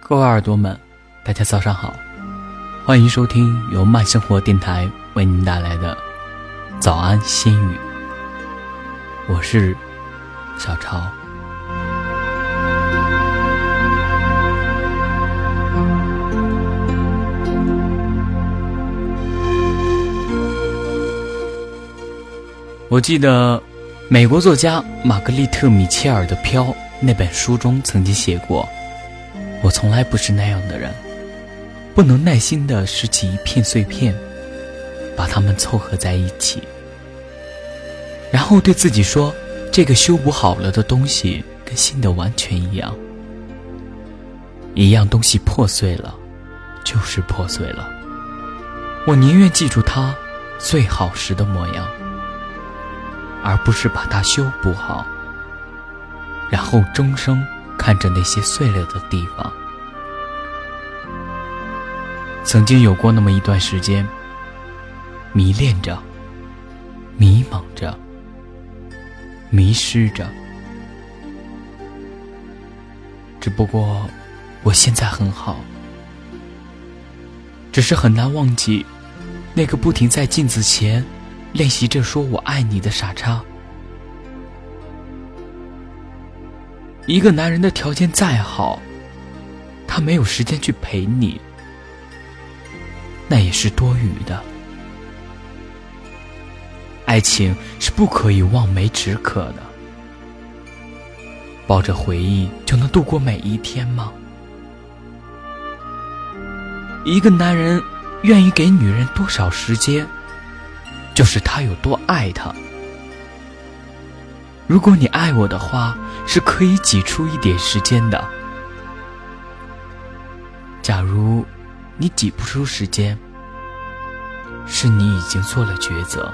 各位耳朵们，大家早上好，欢迎收听由慢生活电台为您带来的早安心语。我是小超。我记得，美国作家玛格丽特·米切尔的《飘》那本书中曾经写过。我从来不是那样的人，不能耐心地拾起一片碎片，把它们凑合在一起，然后对自己说：“这个修补好了的东西跟新的完全一样。”一样东西破碎了，就是破碎了。我宁愿记住它最好时的模样，而不是把它修补好，然后终生。看着那些碎了的地方，曾经有过那么一段时间，迷恋着，迷茫着，迷失着。只不过，我现在很好，只是很难忘记那个不停在镜子前练习着说我爱你的傻叉。一个男人的条件再好，他没有时间去陪你，那也是多余的。爱情是不可以望梅止渴的，抱着回忆就能度过每一天吗？一个男人愿意给女人多少时间，就是他有多爱她。如果你爱我的话，是可以挤出一点时间的。假如你挤不出时间，是你已经做了抉择。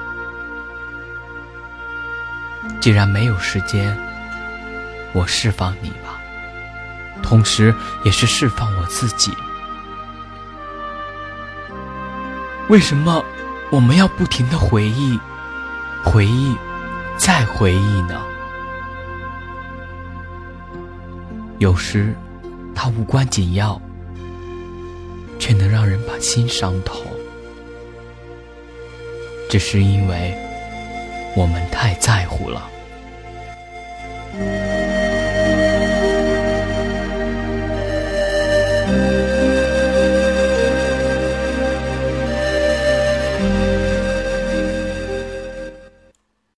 既然没有时间，我释放你吧，同时也是释放我自己。为什么我们要不停的回忆，回忆？再回忆呢？有时，它无关紧要，却能让人把心伤透。只是因为我们太在乎了。